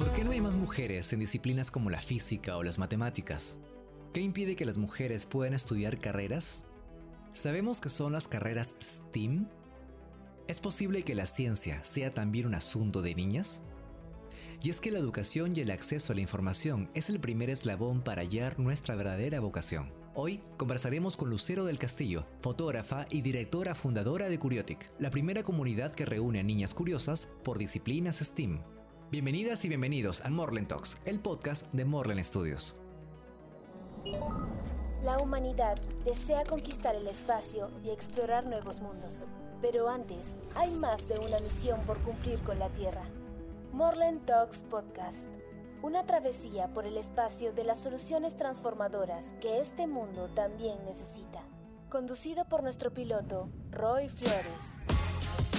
¿Por qué no hay más mujeres en disciplinas como la física o las matemáticas? ¿Qué impide que las mujeres puedan estudiar carreras? ¿Sabemos que son las carreras STEAM? ¿Es posible que la ciencia sea también un asunto de niñas? Y es que la educación y el acceso a la información es el primer eslabón para hallar nuestra verdadera vocación. Hoy conversaremos con Lucero del Castillo, fotógrafa y directora fundadora de Curiotic, la primera comunidad que reúne a niñas curiosas por disciplinas STEAM. Bienvenidas y bienvenidos al Morlen Talks, el podcast de Morlen Studios. La humanidad desea conquistar el espacio y explorar nuevos mundos. Pero antes, hay más de una misión por cumplir con la Tierra. Morlen Talks Podcast. Una travesía por el espacio de las soluciones transformadoras que este mundo también necesita. Conducido por nuestro piloto, Roy Flores.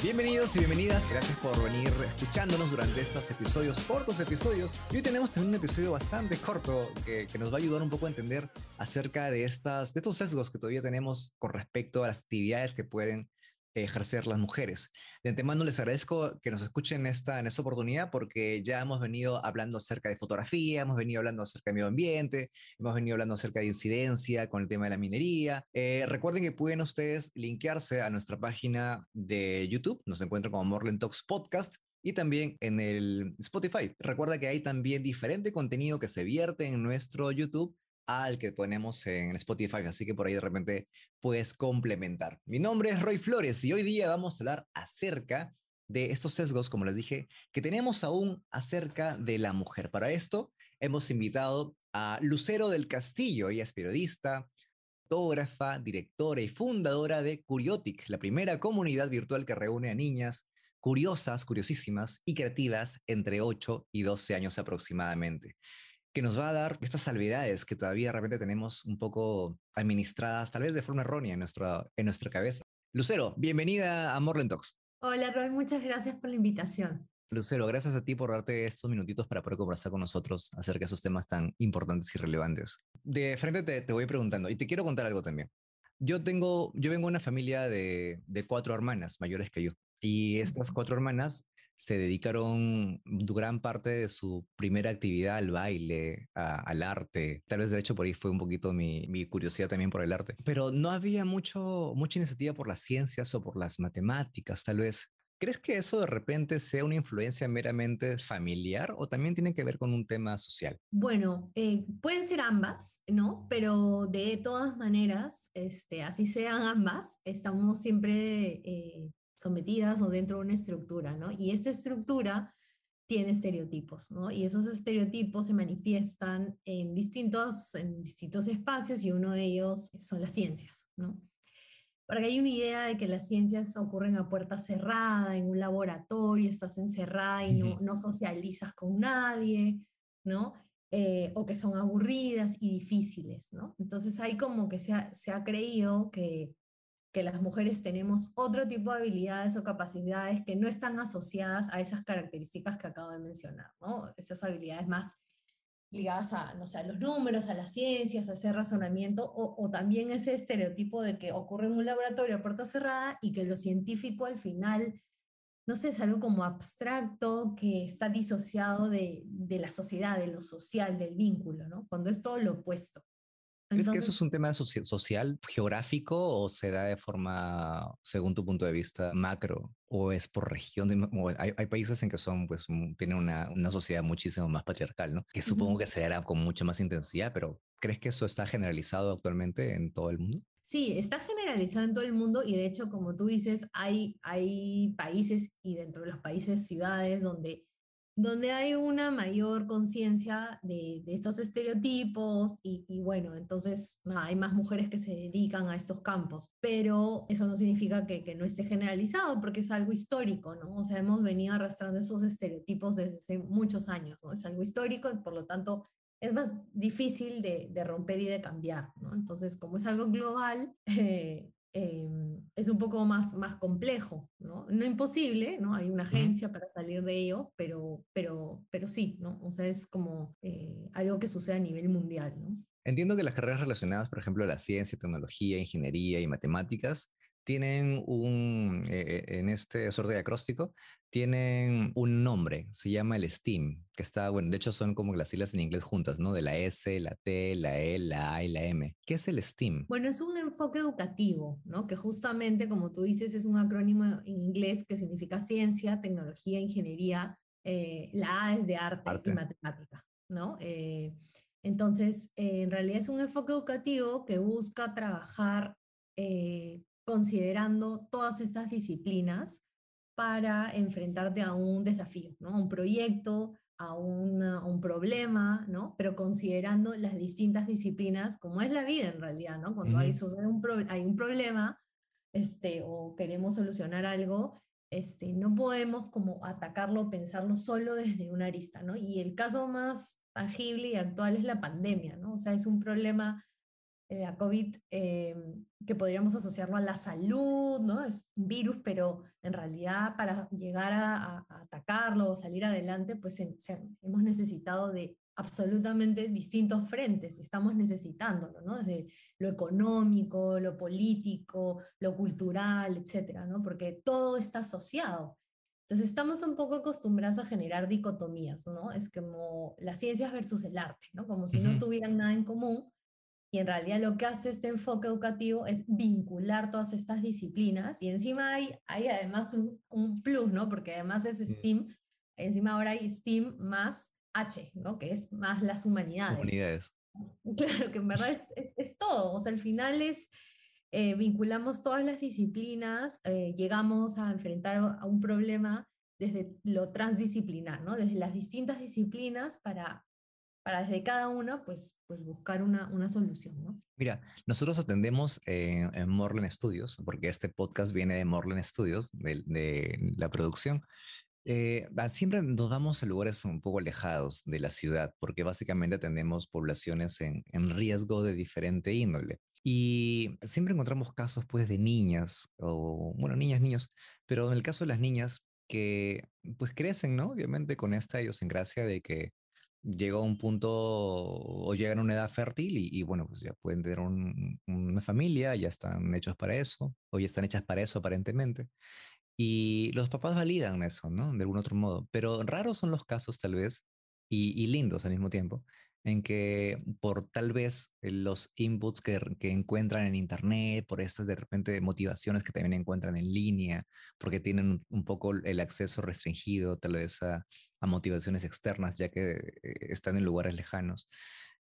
Bienvenidos y bienvenidas, gracias por venir escuchándonos durante estos episodios, cortos episodios. Y hoy tenemos también un episodio bastante corto que, nos va a ayudar un poco a entender acerca de, estas, de estos sesgos que todavía tenemos con respecto a las actividades que pueden ejercer las mujeres. De antemano les agradezco que nos escuchen esta, en esta oportunidad porque ya hemos venido hablando acerca de fotografía, hemos venido hablando acerca de medio ambiente, hemos venido hablando acerca de incidencia con el tema de la minería. Eh, recuerden que pueden ustedes linkearse a nuestra página de YouTube, nos encuentran como Morland Talks Podcast y también en el Spotify. Recuerda que hay también diferente contenido que se vierte en nuestro YouTube al que ponemos en Spotify, así que por ahí de repente puedes complementar. Mi nombre es Roy Flores y hoy día vamos a hablar acerca de estos sesgos, como les dije, que tenemos aún acerca de la mujer. Para esto hemos invitado a Lucero del Castillo, ella es periodista, fotógrafa, directora y fundadora de Curiotic, la primera comunidad virtual que reúne a niñas curiosas, curiosísimas y creativas entre 8 y 12 años aproximadamente que nos va a dar estas salvedades que todavía de repente tenemos un poco administradas, tal vez de forma errónea en nuestra, en nuestra cabeza. Lucero, bienvenida a Morland Talks. Hola Roy, muchas gracias por la invitación. Lucero, gracias a ti por darte estos minutitos para poder conversar con nosotros acerca de esos temas tan importantes y relevantes. De frente te, te voy preguntando, y te quiero contar algo también. Yo tengo, yo vengo de una familia de, de cuatro hermanas mayores que yo. Y estas cuatro hermanas se dedicaron gran parte de su primera actividad al baile, al arte. Tal vez de hecho por ahí fue un poquito mi, curiosidad también por el arte. Pero no había mucho, mucha iniciativa por las ciencias o por las matemáticas, tal vez. ¿Crees que eso de repente sea una influencia meramente familiar o también tiene que ver con un tema social? Bueno, eh, pueden ser ambas, ¿no? Pero de todas maneras, este, así sean ambas, estamos siempre eh, sometidas o dentro de una estructura, ¿no? Y esa estructura tiene estereotipos, ¿no? Y esos estereotipos se manifiestan en distintos, en distintos espacios y uno de ellos son las ciencias, ¿no? Porque hay una idea de que las ciencias ocurren a puerta cerrada, en un laboratorio, estás encerrada y no, no socializas con nadie, ¿no? Eh, o que son aburridas y difíciles, ¿no? Entonces hay como que se ha, se ha creído que que las mujeres tenemos otro tipo de habilidades o capacidades que no están asociadas a esas características que acabo de mencionar, ¿no? Esas habilidades más ligadas a, no sé, los números, a las ciencias, a ese razonamiento, o, también ese estereotipo de que ocurre en un laboratorio a puerta cerrada y que lo científico al final, no sé, es algo como abstracto que está disociado de, de la sociedad, de lo social, del vínculo, ¿no? Cuando es todo lo opuesto. ¿Crees que eso es un tema social, geográfico o se da de forma, según tu punto de vista, macro? ¿O es por región? hay, países en que son, pues, tienen una, una, sociedad muchísimo más patriarcal, ¿no? Que supongo que se dará con mucha más intensidad, pero ¿crees que eso está generalizado actualmente en todo el mundo? Sí, está generalizado en todo el mundo y de hecho, como tú dices, hay, hay países y dentro de los países ciudades donde donde hay una mayor conciencia de, estos estereotipos y, bueno, entonces hay más mujeres que se dedican a estos campos, pero eso no significa que, no esté generalizado porque es algo histórico, ¿no? O sea, hemos venido arrastrando esos estereotipos desde muchos años, ¿no? Es algo histórico y por lo tanto es más difícil de, romper y de cambiar, ¿no? Entonces, como es algo global, eh, Em, es un poco más, más complejo, ¿no? No imposible, ¿no? Hay una agencia para salir de ello, pero, pero, pero sí, ¿no? O sea, es como eh, algo que sucede a nivel mundial, ¿no? Entiendo que las carreras relacionadas, por ejemplo, a la ciencia, tecnología, ingeniería y matemáticas, tienen un, eh, en este sorteo de acróstico, tienen un nombre, se llama el STEAM, que está, bueno, de hecho son como las siglas en inglés juntas, ¿no? De la S, la T, la E, la A y la M. ¿Qué es el STEAM? Bueno, es un enfoque educativo, ¿no? Que justamente, como tú dices, es un acrónimo en inglés que significa ciencia, tecnología, ingeniería. Eh, la A es de arte, y matemática, ¿no? Eh, entonces, eh, en realidad es un enfoque educativo que busca trabajar considerando todas estas disciplinas para enfrentarte a un desafío, ¿no? a un proyecto, a, un problema, ¿no? pero considerando las distintas disciplinas, como es la vida en realidad, ¿no? cuando hay, un hay un problema este, o queremos solucionar algo, este, no podemos como atacarlo, pensarlo solo desde una arista, ¿no? Y el caso más tangible y actual es la pandemia, ¿no? O sea, es un problema la COVID, eh, que podríamos asociarlo a la salud, ¿no? Es un virus, pero en realidad para llegar a, atacarlo o salir adelante, pues hemos necesitado de absolutamente distintos frentes, estamos necesitándolo, ¿no? Desde lo económico, lo político, lo cultural, etcétera, ¿no? Porque todo está asociado. Entonces estamos un poco acostumbrados a generar dicotomías, ¿no? Es como las ciencias versus el arte, ¿no? Como si no tuvieran nada en común, y en realidad lo que hace este enfoque educativo es vincular todas estas disciplinas y encima hay, hay además un, plus, ¿no? Porque además es STEAM, encima ahora hay STEAM más H, ¿no? Que es más las humanidades. Humanidades. Claro, que en verdad es, es, todo, o sea, al final es, eh, vinculamos todas las disciplinas, eh, llegamos a enfrentar a un problema desde lo transdisciplinar, ¿no? Desde las distintas disciplinas para para desde cada uno, pues, pues buscar una, una solución, ¿no? Mira, nosotros atendemos en, Morlen Studios, porque este podcast viene de Morlen Studios, de, la producción. Eh, siempre nos vamos a lugares un poco alejados de la ciudad, porque básicamente atendemos poblaciones en, en riesgo de diferente índole. Y siempre encontramos casos, pues, de niñas, o, bueno, niñas, niños, pero en el caso de las niñas, que pues crecen, ¿no? Obviamente con esta idiosincrasia de que llega a un punto o llegan a una edad fértil y, bueno, pues ya pueden tener una familia, ya están hechos para eso, o ya están hechas para eso aparentemente. Y los papás validan eso, ¿no? De algún otro modo. Pero raros son los casos, tal vez, y, lindos al mismo tiempo, en que por tal vez los inputs que, encuentran en Internet, por estas de repente motivaciones que también encuentran en línea, porque tienen un poco el acceso restringido tal vez a, a motivaciones externas, ya que eh, están en lugares lejanos.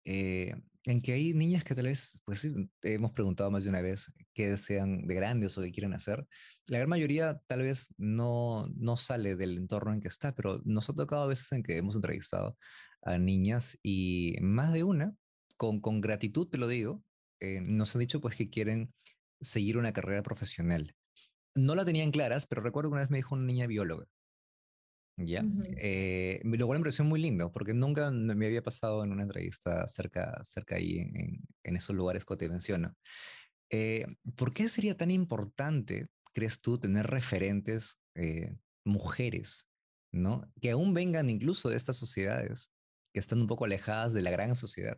Eh, en que hay niñas que tal vez, pues sí, hemos preguntado más de una vez qué desean de grandes o qué quieren hacer. La gran mayoría tal vez no, no sale del entorno en que está, pero nos ha tocado a veces en que hemos entrevistado a niñas y más de una, con, con gratitud te lo digo, eh, nos han dicho pues que quieren seguir una carrera profesional. No la tenían claras, pero recuerdo que una vez me dijo una niña bióloga ¿ya? Eh, lo cual me pareció muy lindo, porque nunca me había pasado en una entrevista cerca, cerca ahí en, en esos lugares que te menciono. Eh, ¿Por qué sería tan importante, crees tú, tener referentes mujeres, ¿no? Que aún vengan incluso de estas sociedades que están un poco alejadas de la gran sociedad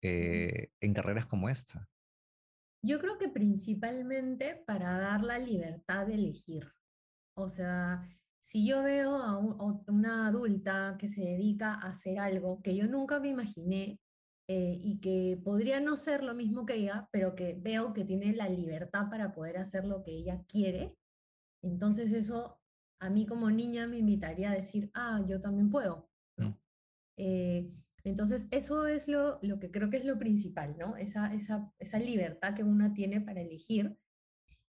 en carreras como esta. Yo creo que principalmente para dar la libertad de elegir. O sea, si yo veo a, una adulta que se dedica a hacer algo que yo nunca me imaginé eh, y que podría no ser lo mismo que ella, pero que veo que tiene la libertad para poder hacer lo que ella quiere, entonces eso a mí como niña me invitaría a decir, ah, yo también puedo. Eh, entonces eso es lo, lo que creo que es lo principal, ¿no? Esa, esa, esa libertad que uno tiene para elegir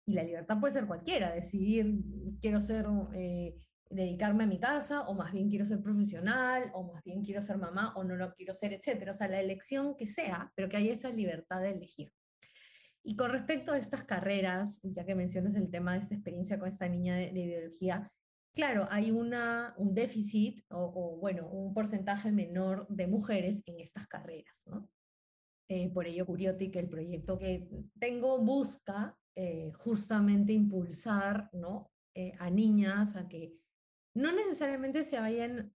y la libertad puede ser cualquiera, decidir quiero ser, eh, dedicarme a mi casa, o más bien quiero ser profesional, o más bien quiero ser mamá, o no lo quiero ser, etcétera. O sea, la elección que sea, pero que haya esa libertad de elegir. Y con respecto a estas carreras, ya que mencionas el tema de esta experiencia con esta niña de, biología, claro, hay una, un déficit o, bueno, un porcentaje menor de mujeres en estas carreras, ¿no? Eh, por ello, Curiotic, el proyecto que tengo, busca eh, justamente impulsar ¿no? Eh, a niñas a que no necesariamente se vayan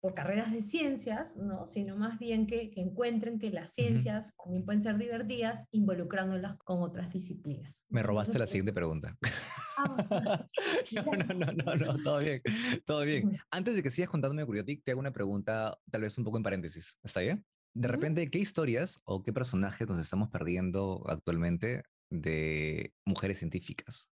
por carreras de ciencias, ¿no? sino más bien que, encuentren que las ciencias también pueden ser divertidas involucrándolas con otras disciplinas. Me robaste la siguiente pregunta. Ah, no, no, no, no, no, todo bien, todo bien. Antes de que sigas contándome Curiotic, te hago una pregunta, tal vez un poco en paréntesis, ¿está bien? De repente, ¿qué historias o qué personajes nos estamos perdiendo actualmente de mujeres científicas?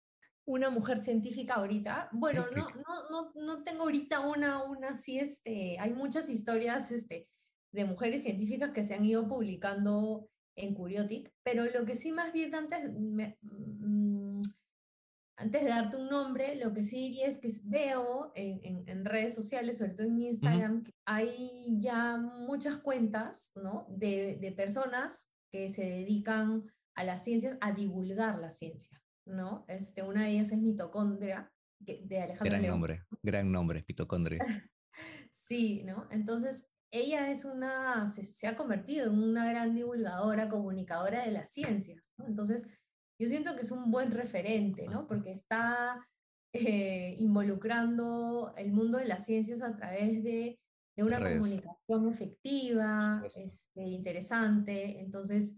Una mujer científica ahorita. Bueno, no, no, no, no tengo ahorita una, una así, este, hay muchas historias este, de mujeres científicas que se han ido publicando en Curiotic, pero lo que sí más bien antes, mm, antes de darte un nombre, lo que sí diría es que veo en, en, redes sociales, sobre todo en Instagram, que hay ya muchas cuentas ¿no? de, de personas que se dedican a las ciencias, a divulgar la ciencia. ¿No? Este, una de ellas es mitocondria, de Alejandra Gran nombre, gran nombre, mitocondria. sí, ¿no? Entonces, ella es una, se, ha convertido en una gran divulgadora, comunicadora de las ciencias, ¿no? Entonces, yo siento que es un buen referente, ¿no? Porque está eh, involucrando el mundo de las ciencias a través de, de una comunicación efectiva, este, interesante. Entonces,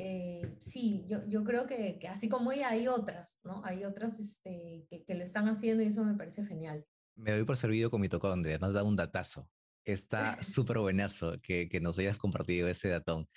eh, sí, yo, yo creo que, que, así como ella hay otras, ¿no? Hay otras este, que, que, lo están haciendo y eso me parece genial. Me doy por servido con mitocondria, me has dado un datazo. Está súper buenazo que, que nos hayas compartido ese datón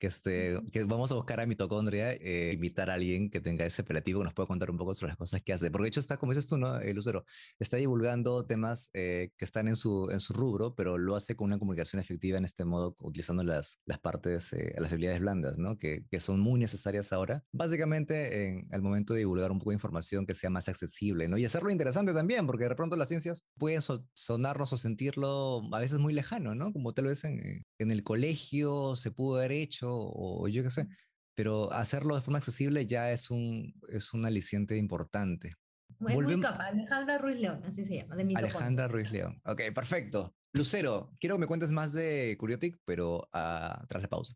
que, este, que vamos a buscar a mitocondria, eh, invitar a alguien que tenga ese apelativo que nos pueda contar un poco sobre las cosas que hace. Porque de hecho está, como dices tú, ¿no, eh, Lucero? Está divulgando temas eh, que están en su, en su rubro, pero lo hace con una comunicación efectiva en este modo, utilizando las, las partes, las habilidades blandas, ¿no? Que, que, son muy necesarias ahora. Básicamente, en, al momento de divulgar un poco de información que sea más accesible, ¿no? Y hacerlo interesante también, porque de pronto las ciencias pueden sonarnos o sentirlo a veces muy lejano, ¿no? Como tal vez en, en el colegio se pudo haber hecho o, yo qué sé, pero hacerlo de forma accesible ya es un, es un aliciente importante. Es muy capaz, Alejandra Ruiz León, así se llama. De Alejandra Ruiz León. Ok, perfecto. Lucero, quiero que me cuentes más de Curiotic, pero uh, tras la pausa.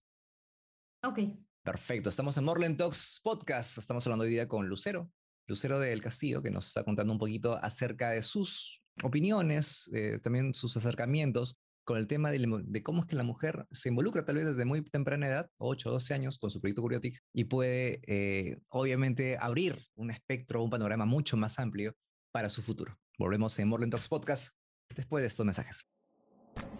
Ok. Perfecto, estamos en Morland Talks Podcast. Estamos hablando hoy día con Lucero, Lucero del Castillo, que nos está contando un poquito acerca de sus opiniones, eh, también sus acercamientos con el tema de, cómo es que la mujer se involucra tal vez desde muy temprana edad, 8 o 12 años, con su proyecto Curiotic y puede eh, obviamente abrir un espectro, un panorama mucho más amplio para su futuro. Volvemos en Morland Talks Podcast después de estos mensajes.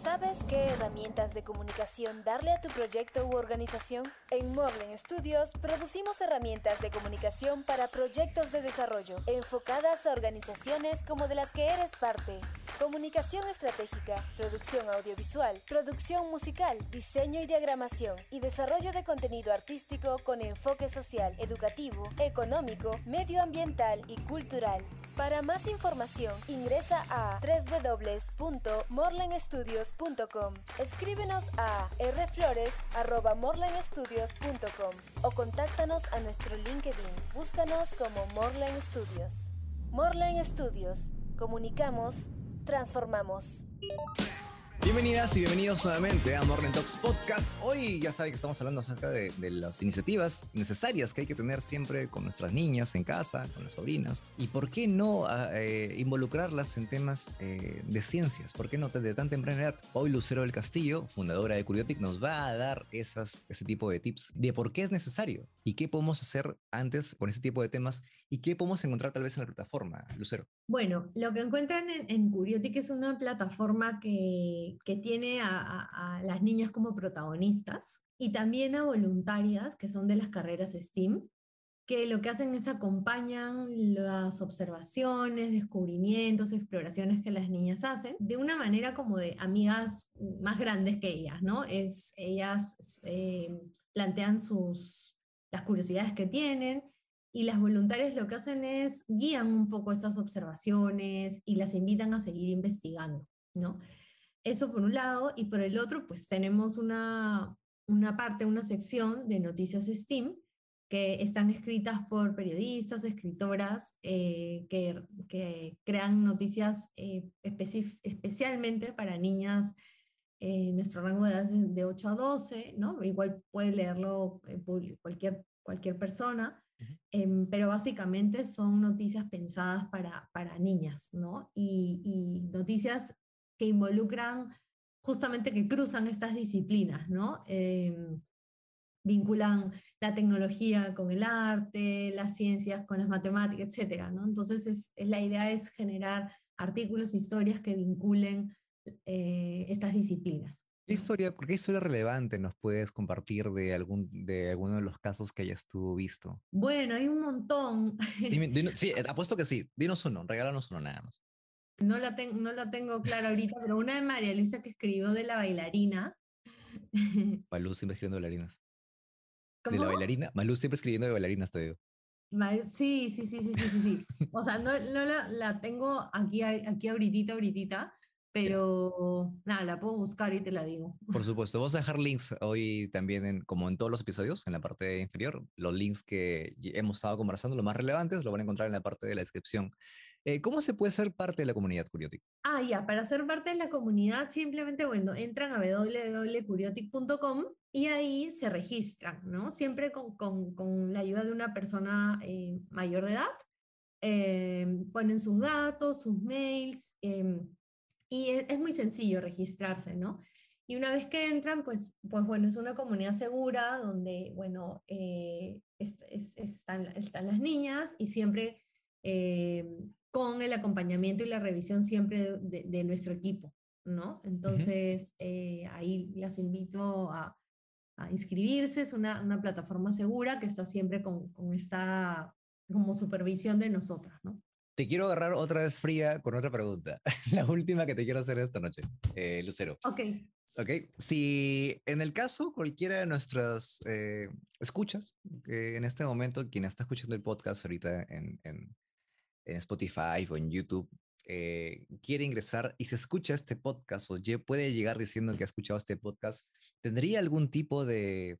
¿Sabes qué herramientas de comunicación darle a tu proyecto u organización? En Morlen Studios producimos herramientas de comunicación para proyectos de desarrollo enfocadas a organizaciones como de las que eres parte. Comunicación estratégica, producción audiovisual, producción musical, diseño y diagramación y desarrollo de contenido artístico con enfoque social, educativo, económico, medioambiental y cultural. Para más información, ingresa a www.morlenstudios.com. Escríbenos a rflores.morlenstudios.com o contáctanos a nuestro LinkedIn. Búscanos como Morlen Studios. Morlen Studios. Comunicamos, transformamos. Bienvenidas y bienvenidos nuevamente a Morning Talks Podcast. Hoy ya saben que estamos hablando acerca de, las iniciativas necesarias que hay que tener siempre con nuestras niñas en casa, con las sobrinas. Y por qué no ah, eh, involucrarlas en temas eh, de ciencias. ¿Por qué no desde tan temprana edad? Hoy Lucero del Castillo, fundadora de Curiotic, nos va a dar esas, ese tipo de tips de por qué es necesario y qué podemos hacer antes con ese tipo de temas y qué podemos encontrar tal vez en la plataforma, Lucero. Bueno, lo que encuentran en, en Curiotic es una plataforma que que, tiene a, las niñas como protagonistas y también a voluntarias que son de las carreras STEAM, que lo que hacen es acompañan las observaciones, descubrimientos, exploraciones que las niñas hacen de una manera como de amigas más grandes que ellas, ¿no? Es, ellas eh, plantean sus, las curiosidades que tienen y las voluntarias lo que hacen es guían un poco esas observaciones y las invitan a seguir investigando, ¿no? Eso por un lado, y por el otro, pues tenemos una, una parte, una sección de noticias STEAM que están escritas por periodistas, escritoras eh, que, que, crean noticias eh, especialmente para niñas en eh, nuestro rango de edad de 8 a 12, ¿no? Igual puede leerlo cualquier, cualquier persona, em, pero básicamente son noticias pensadas para, para niñas, ¿no? Y, y, noticias que involucran justamente que cruzan estas disciplinas, ¿no? Em, vinculan la tecnología con el arte, las ciencias con las matemáticas, etcétera, ¿no? Entonces, es, la idea es generar artículos, historias que vinculen eh, estas disciplinas. ¿Qué historia, ¿Qué historia relevante nos puedes compartir de, algún, de alguno de los casos que hayas tú visto? Bueno, hay un montón. sí, apuesto que sí. Dinos uno, regálanos uno nada más. No la, no la tengo clara ahorita, pero una de María Luisa que escribió de la bailarina. Malú siempre escribiendo bailarinas. ¿De la bailarina? Malú siempre escribiendo de bailarinas, te digo. Sí, sí, sí, sí, sí, sí, sí. O sea, no, no la, la, tengo aquí, aquí ahorita, ahorita, pero nada, la puedo buscar y te la digo. Por supuesto, vamos a dejar links hoy también, en, como en todos los episodios, en la parte inferior. Los links que hemos estado conversando, los más relevantes, lo van a encontrar en la parte de la descripción. Eh, ¿Cómo se puede ser parte de la comunidad Curiotic? Ah, ya, para ser parte de la comunidad simplemente, bueno, entran a www.curiotic.com y ahí se registran, ¿no? Siempre con, con, con la ayuda de una persona eh, mayor de edad. Eh, ponen sus datos, sus mails, em, y es, muy sencillo registrarse, ¿no? Y una vez que entran, pues, pues bueno, es una comunidad segura donde, bueno, están, están, las niñas y siempre con el acompañamiento y la revisión siempre de, nuestro equipo, ¿no? Entonces, eh, ahí las invito a, inscribirse, es una, una, plataforma segura que está siempre con, con, esta como supervisión de nosotras, ¿no? Te quiero agarrar otra vez fría con otra pregunta. la última que te quiero hacer esta noche, eh, Lucero. Ok. Ok, si en el caso cualquiera de nuestras eh, escuchas, en este momento quien está escuchando el podcast ahorita en, en, en Spotify o en YouTube eh, quiere ingresar y se escucha este podcast o puede llegar diciendo que ha escuchado este podcast, ¿tendría algún tipo de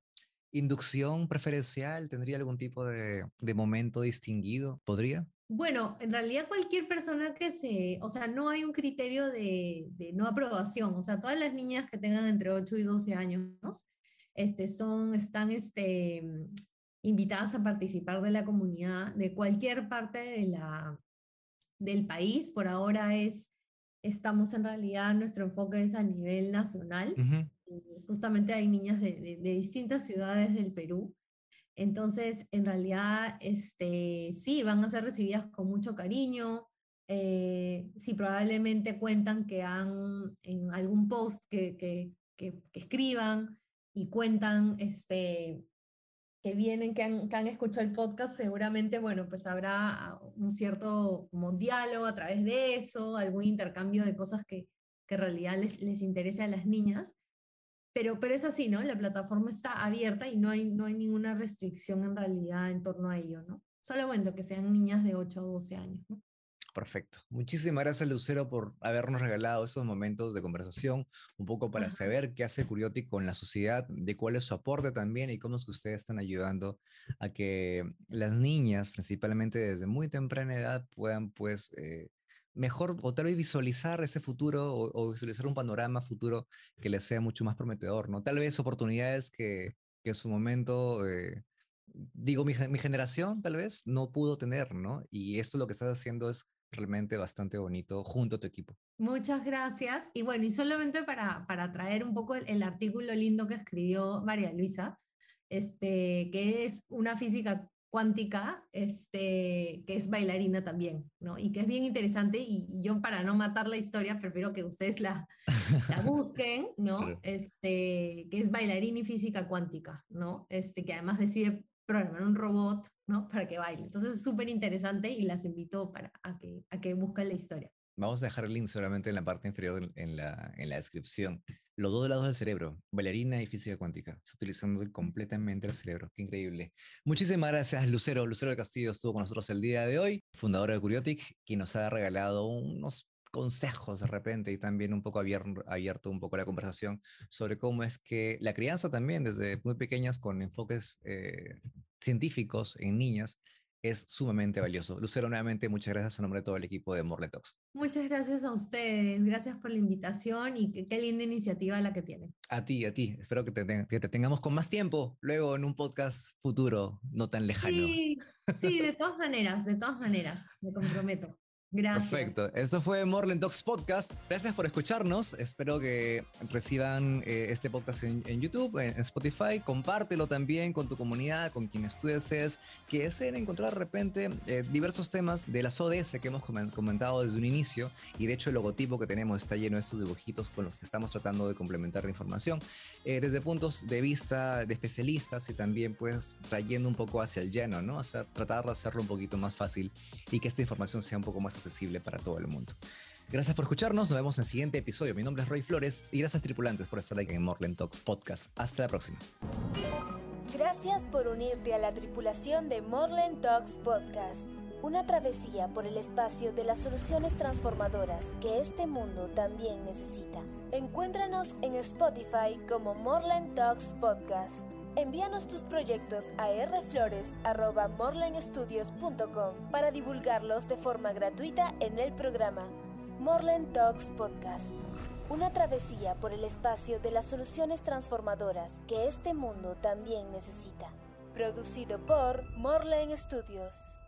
inducción preferencial? ¿Tendría algún tipo de, momento distinguido? ¿Podría? Bueno, en realidad cualquier persona que se, o sea, no hay un criterio de, de, no aprobación, o sea, todas las niñas que tengan entre 8 y 12 años, este, son, están, este, invitadas a participar de la comunidad de cualquier parte de la, del país. Por ahora es, estamos en realidad, nuestro enfoque es a nivel nacional. Justamente hay niñas de, de, distintas ciudades del Perú. Entonces, en realidad, este, sí, van a ser recibidas con mucho cariño. Eh, sí, probablemente cuentan que han en algún post que, que, que, que escriban y cuentan este, que vienen, que han, que han, escuchado el podcast, seguramente, bueno, pues habrá un cierto como diálogo a través de eso, algún intercambio de cosas que, que en realidad les, les interese a las niñas. Pero, pero es así, ¿no? La plataforma está abierta y no hay, no hay ninguna restricción en realidad en torno a ello, ¿no? Solo bueno que sean niñas de 8 o 12 años. Perfecto. Muchísimas gracias, Lucero, por habernos regalado esos momentos de conversación, un poco para saber qué hace Curiotic con la sociedad, de cuál es su aporte también y cómo es que ustedes están ayudando a que las niñas, principalmente desde muy temprana edad, puedan, pues, eh, mejor o tal vez visualizar ese futuro o, visualizar un panorama futuro que les sea mucho más prometedor, ¿no? Tal vez oportunidades que, que en su momento... Eh, digo, mi, mi, generación tal vez no pudo tener, ¿no? Y esto lo que estás haciendo es realmente bastante bonito junto a tu equipo. Muchas gracias. Y bueno, y solamente para, para traer un poco el, artículo lindo que escribió María Luisa, este, que es una física cuántica, este, que es bailarina también, ¿no? Y que es bien interesante y, yo para no matar la historia prefiero que ustedes la, la busquen, ¿no? Este, que es bailarina y física cuántica, ¿no? Este, que además decide programar un robot, ¿no? Para que baile. Entonces es súper interesante y las invito para, a, que, a que busquen la historia. Vamos a dejar el link seguramente en la parte inferior en la, en la descripción. Los dos lados del cerebro, bailarina y física cuántica, utilizando completamente el cerebro. Qué increíble. Muchísimas gracias, Lucero. Lucero del Castillo estuvo con nosotros el día de hoy, fundadora de Curiotic, quien nos ha regalado unos consejos de repente y también un poco abierto, abierto un poco la conversación sobre cómo es que la crianza también desde muy pequeñas con enfoques eh, científicos en niñas es sumamente valioso. Lucero, nuevamente, muchas gracias en nombre de todo el equipo de Morle Talks. Muchas gracias a ustedes, gracias por la invitación y qué, linda iniciativa la que tienen. A ti, a ti. Espero que te, que te, tengamos con más tiempo luego en un podcast futuro, no tan lejano. Sí, sí, de todas maneras, de todas maneras, me comprometo. Gracias. Perfecto. Esto fue Morland Talks Podcast. Gracias por escucharnos. Espero que reciban eh, este podcast en, YouTube, en, Spotify. Compártelo también con tu comunidad, con quienes tú desees, que deseen encontrar de repente eh, diversos temas de las ODS que hemos comentado desde un inicio. Y de hecho, el logotipo que tenemos está lleno de estos dibujitos con los que estamos tratando de complementar la información eh, desde puntos de vista de especialistas y también, pues, trayendo un poco hacia el lleno, ¿no? Hacer, tratar de hacerlo un poquito más fácil y que esta información sea un poco más para todo el mundo. Gracias por escucharnos, nos vemos en el siguiente episodio. Mi nombre es Roy Flores y gracias tripulantes por estar aquí en Morland Talks Podcast. Hasta la próxima. Gracias por unirte a la tripulación de Morland Talks Podcast, una travesía por el espacio de las soluciones transformadoras que este mundo también necesita. Encuéntranos en Spotify como Morland Talks Podcast. Envíanos tus proyectos a rflores.morlandstudios.com para divulgarlos de forma gratuita en el programa Morland Talks Podcast. Una travesía por el espacio de las soluciones transformadoras que este mundo también necesita. Producido por Morland Studios.